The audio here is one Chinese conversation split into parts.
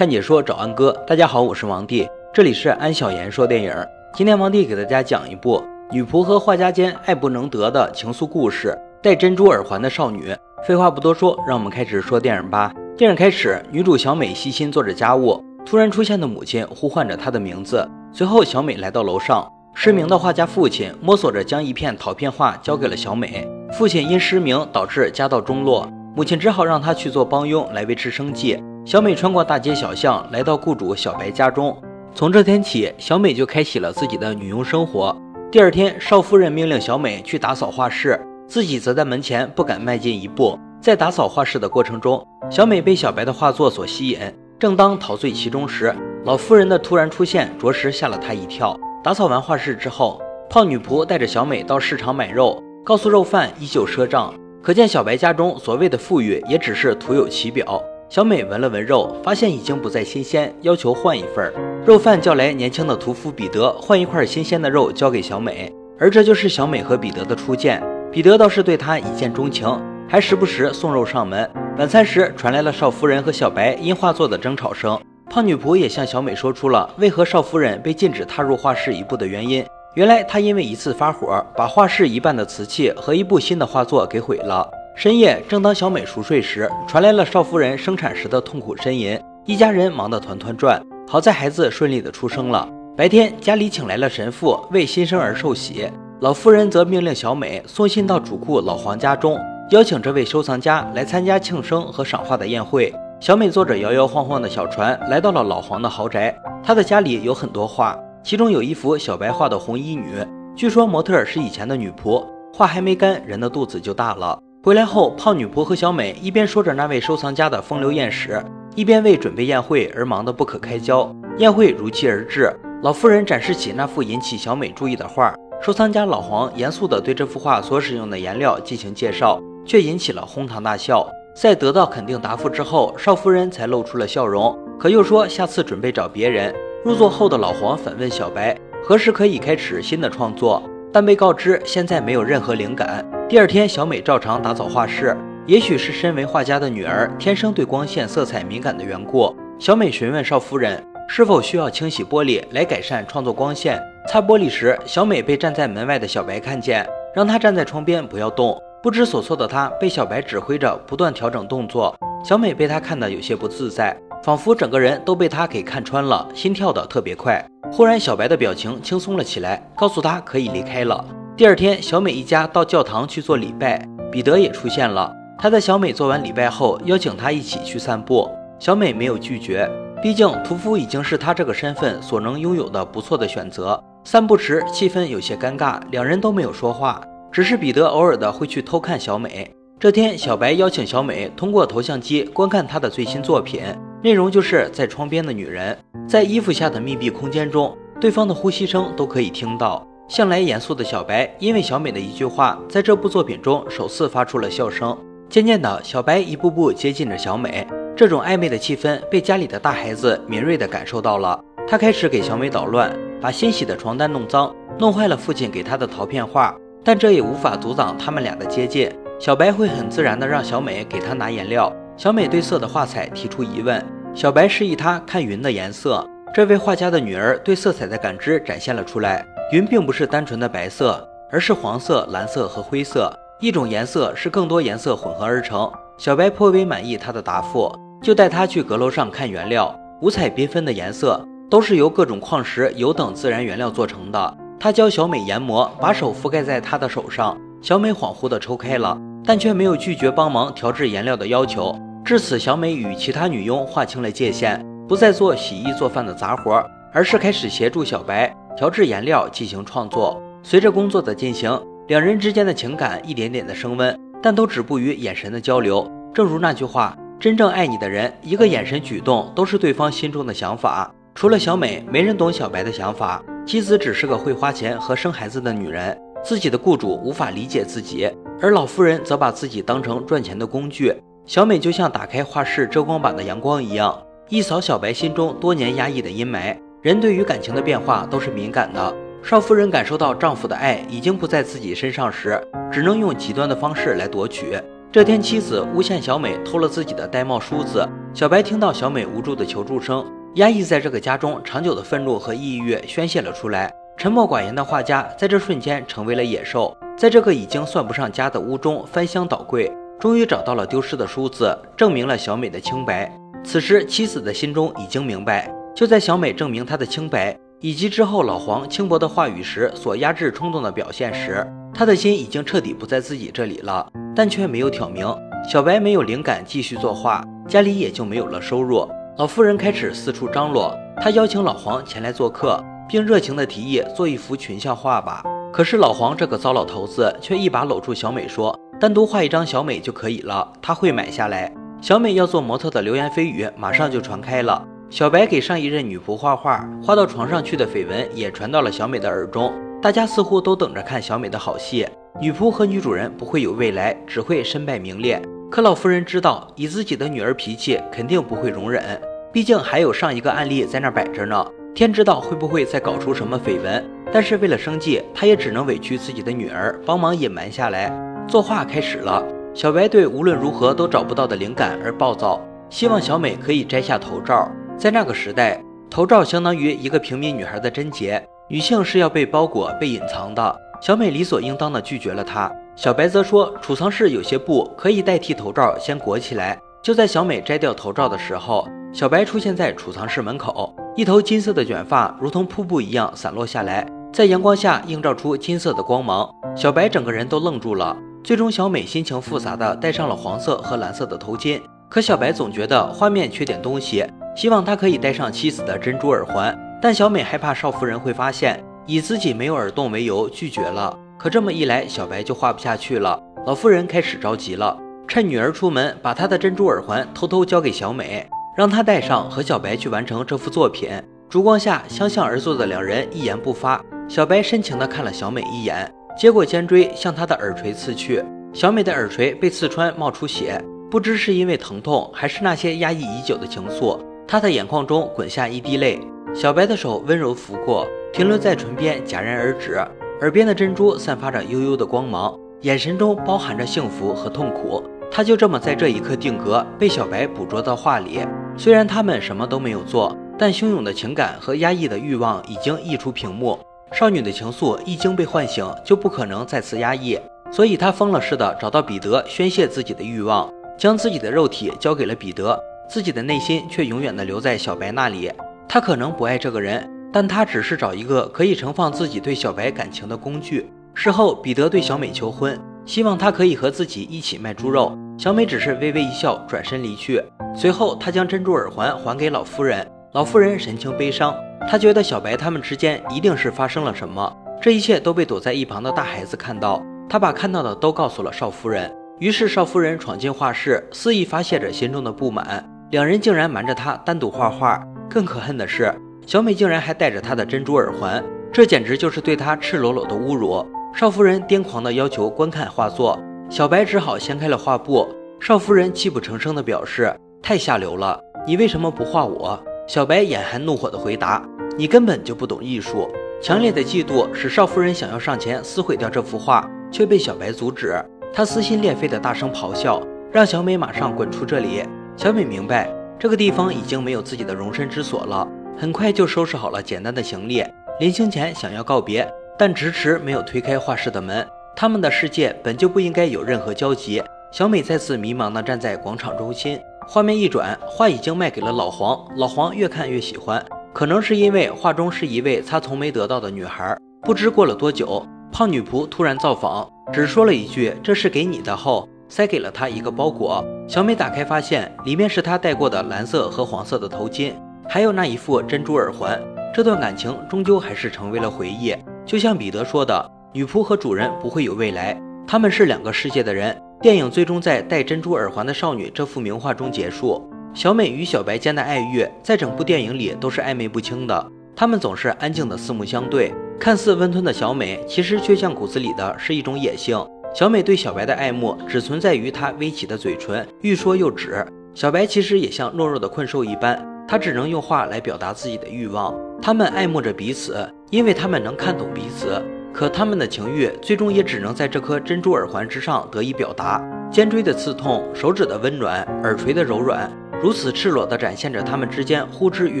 看解说找安哥，大家好，我是王帝，这里是安小言说电影。今天王帝给大家讲一部女仆和画家间爱不能得的情愫故事——戴珍珠耳环的少女。废话不多说，让我们开始说电影吧。电影开始，女主小美细心做着家务，突然出现的母亲呼唤着她的名字。随后，小美来到楼上，失明的画家父亲摸索着将一片陶片画交给了小美。父亲因失明导致家道中落，母亲只好让他去做帮佣来维持生计。小美穿过大街小巷，来到雇主小白家中。从这天起，小美就开启了自己的女佣生活。第二天，少夫人命令小美去打扫画室，自己则在门前不敢迈进一步。在打扫画室的过程中，小美被小白的画作所吸引。正当陶醉其中时，老夫人的突然出现着实吓了她一跳。打扫完画室之后，胖女仆带着小美到市场买肉，告诉肉贩依旧赊账。可见小白家中所谓的富裕，也只是徒有其表。小美闻了闻肉，发现已经不再新鲜，要求换一份儿。肉贩叫来年轻的屠夫彼得，换一块新鲜的肉交给小美。而这就是小美和彼得的初见。彼得倒是对她一见钟情，还时不时送肉上门。晚餐时传来了少夫人和小白因画作的争吵声。胖女仆也向小美说出了为何少夫人被禁止踏入画室一步的原因。原来她因为一次发火，把画室一半的瓷器和一部新的画作给毁了。深夜，正当小美熟睡时，传来了少夫人生产时的痛苦呻吟，一家人忙得团团转。好在孩子顺利的出生了。白天，家里请来了神父为新生儿受洗，老夫人则命令小美送信到主顾老黄家中，邀请这位收藏家来参加庆生和赏画的宴会。小美坐着摇摇晃晃的小船来到了老黄的豪宅，他的家里有很多画，其中有一幅小白画的红衣女，据说模特是以前的女仆，画还没干，人的肚子就大了。回来后，胖女仆和小美一边说着那位收藏家的风流艳史，一边为准备宴会而忙得不可开交。宴会如期而至，老夫人展示起那幅引起小美注意的画，收藏家老黄严肃地对这幅画所使用的颜料进行介绍，却引起了哄堂大笑。在得到肯定答复之后，少夫人才露出了笑容，可又说下次准备找别人。入座后的老黄反问小白，何时可以开始新的创作？但被告知现在没有任何灵感。第二天，小美照常打扫画室。也许是身为画家的女儿天生对光线、色彩敏感的缘故，小美询问少夫人是否需要清洗玻璃来改善创作光线。擦玻璃时，小美被站在门外的小白看见，让她站在窗边不要动。不知所措的她被小白指挥着不断调整动作。小美被他看得有些不自在，仿佛整个人都被他给看穿了，心跳得特别快。忽然，小白的表情轻松了起来，告诉他可以离开了。第二天，小美一家到教堂去做礼拜，彼得也出现了。他在小美做完礼拜后，邀请她一起去散步。小美没有拒绝，毕竟屠夫已经是她这个身份所能拥有的不错的选择。散步时，气氛有些尴尬，两人都没有说话，只是彼得偶尔的会去偷看小美。这天，小白邀请小美通过头像机观看他的最新作品。内容就是在窗边的女人，在衣服下的密闭空间中，对方的呼吸声都可以听到。向来严肃的小白，因为小美的一句话，在这部作品中首次发出了笑声。渐渐的，小白一步步接近着小美，这种暧昧的气氛被家里的大孩子敏锐地感受到了。他开始给小美捣乱，把新洗的床单弄脏，弄坏了父亲给他的陶片画。但这也无法阻挡他们俩的接近。小白会很自然地让小美给他拿颜料。小美对色的画彩提出疑问，小白示意她看云的颜色。这位画家的女儿对色彩的感知展现了出来。云并不是单纯的白色，而是黄色、蓝色和灰色，一种颜色是更多颜色混合而成。小白颇为满意她的答复，就带她去阁楼上看原料。五彩缤纷的颜色都是由各种矿石、油等自然原料做成的。他教小美研磨，把手覆盖在他的手上。小美恍惚地抽开了，但却没有拒绝帮忙调制颜料的要求。至此，小美与其他女佣划清了界限，不再做洗衣做饭的杂活，而是开始协助小白调制颜料进行创作。随着工作的进行，两人之间的情感一点点的升温，但都止步于眼神的交流。正如那句话：“真正爱你的人，一个眼神、举动都是对方心中的想法。”除了小美，没人懂小白的想法。妻子只是个会花钱和生孩子的女人，自己的雇主无法理解自己，而老夫人则把自己当成赚钱的工具。小美就像打开画室遮光板的阳光一样，一扫小白心中多年压抑的阴霾。人对于感情的变化都是敏感的。少夫人感受到丈夫的爱已经不在自己身上时，只能用极端的方式来夺取。这天，妻子诬陷小美偷了自己的玳瑁梳子。小白听到小美无助的求助声，压抑在这个家中长久的愤怒和抑郁宣泄了出来。沉默寡言的画家在这瞬间成为了野兽，在这个已经算不上家的屋中翻箱倒柜，终于找到了丢失的梳子，证明了小美的清白。此时，妻子的心中已经明白，就在小美证明她的清白，以及之后老黄轻薄的话语时所压制冲动的表现时，她的心已经彻底不在自己这里了。但却没有挑明，小白没有灵感继续作画，家里也就没有了收入。老妇人开始四处张罗，她邀请老黄前来做客，并热情地提议做一幅群像画吧。可是老黄这个糟老头子却一把搂住小美说：“单独画一张小美就可以了，他会买下来。”小美要做模特的流言蜚语马上就传开了。小白给上一任女仆画画，画到床上去的绯闻也传到了小美的耳中。大家似乎都等着看小美的好戏。女仆和女主人不会有未来，只会身败名裂。可老夫人知道，以自己的女儿脾气，肯定不会容忍。毕竟还有上一个案例在那摆着呢，天知道会不会再搞出什么绯闻。但是为了生计，她也只能委屈自己的女儿帮忙隐瞒下来。作画开始了，小白对无论如何都找不到的灵感而暴躁，希望小美可以摘下头罩。在那个时代，头罩相当于一个平民女孩的贞洁，女性是要被包裹、被隐藏的。小美理所应当的拒绝了他。小白则说，储藏室有些布可以代替头罩，先裹起来。就在小美摘掉头罩的时候，小白出现在储藏室门口，一头金色的卷发如同瀑布一样散落下来，在阳光下映照出金色的光芒。小白整个人都愣住了。最终，小美心情复杂的戴上了黄色和蓝色的头巾。可小白总觉得画面缺点东西，希望他可以戴上妻子的珍珠耳环，但小美害怕少夫人会发现。以自己没有耳洞为由拒绝了，可这么一来，小白就画不下去了。老妇人开始着急了，趁女儿出门，把她的珍珠耳环偷偷交给小美，让她戴上，和小白去完成这幅作品。烛光下，相向而坐的两人一言不发。小白深情地看了小美一眼，接过尖锥向她的耳垂刺去。小美的耳垂被刺穿，冒出血，不知是因为疼痛，还是那些压抑已久的情愫，她的眼眶中滚下一滴泪。小白的手温柔拂过。停留在唇边，戛然而止。耳边的珍珠散发着幽幽的光芒，眼神中包含着幸福和痛苦。他就这么在这一刻定格，被小白捕捉到画里。虽然他们什么都没有做，但汹涌的情感和压抑的欲望已经溢出屏幕。少女的情愫一经被唤醒，就不可能再次压抑。所以，她疯了似的找到彼得，宣泄自己的欲望，将自己的肉体交给了彼得，自己的内心却永远的留在小白那里。她可能不爱这个人。但她只是找一个可以盛放自己对小白感情的工具。事后，彼得对小美求婚，希望她可以和自己一起卖猪肉。小美只是微微一笑，转身离去。随后，她将珍珠耳环还给老夫人。老夫人神情悲伤，他觉得小白他们之间一定是发生了什么。这一切都被躲在一旁的大孩子看到，他把看到的都告诉了少夫人。于是，少夫人闯进画室，肆意发泄着心中的不满。两人竟然瞒着她单独画画。更可恨的是。小美竟然还戴着她的珍珠耳环，这简直就是对她赤裸裸的侮辱。少夫人癫狂地要求观看画作，小白只好掀开了画布。少夫人泣不成声地表示：“太下流了，你为什么不画我？”小白眼含怒火地回答：“你根本就不懂艺术。”强烈的嫉妒使少夫人想要上前撕毁掉这幅画，却被小白阻止。他撕心裂肺的大声咆哮，让小美马上滚出这里。小美明白，这个地方已经没有自己的容身之所了。很快就收拾好了简单的行李，临行前想要告别，但迟迟没有推开画室的门。他们的世界本就不应该有任何交集。小美再次迷茫地站在广场中心，画面一转，画已经卖给了老黄。老黄越看越喜欢，可能是因为画中是一位他从没得到的女孩。不知过了多久，胖女仆突然造访，只说了一句：“这是给你的。”后塞给了她一个包裹。小美打开，发现里面是她戴过的蓝色和黄色的头巾。还有那一副珍珠耳环，这段感情终究还是成为了回忆。就像彼得说的，女仆和主人不会有未来，他们是两个世界的人。电影最终在戴珍珠耳环的少女这幅名画中结束。小美与小白间的爱欲，在整部电影里都是暧昧不清的。他们总是安静的四目相对，看似温吞的小美，其实却像骨子里的是一种野性。小美对小白的爱慕，只存在于她微起的嘴唇，欲说又止。小白其实也像懦弱的困兽一般。他只能用话来表达自己的欲望。他们爱慕着彼此，因为他们能看懂彼此。可他们的情欲最终也只能在这颗珍珠耳环之上得以表达。尖锥的刺痛，手指的温暖，耳垂的柔软，如此赤裸地展现着他们之间呼之欲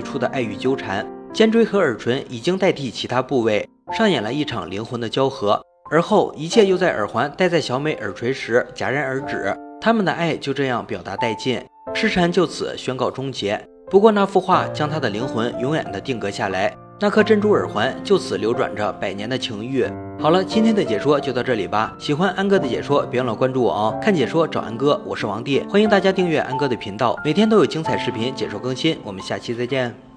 出的爱与纠缠。肩椎和耳垂已经代替其他部位，上演了一场灵魂的交合。而后，一切又在耳环戴在小美耳垂时戛然而止，他们的爱就这样表达殆尽，痴缠就此宣告终结。不过，那幅画将他的灵魂永远的定格下来，那颗珍珠耳环就此流转着百年的情欲。好了，今天的解说就到这里吧。喜欢安哥的解说，别忘了关注我哦。看解说找安哥，我是王帝，欢迎大家订阅安哥的频道，每天都有精彩视频解说更新。我们下期再见。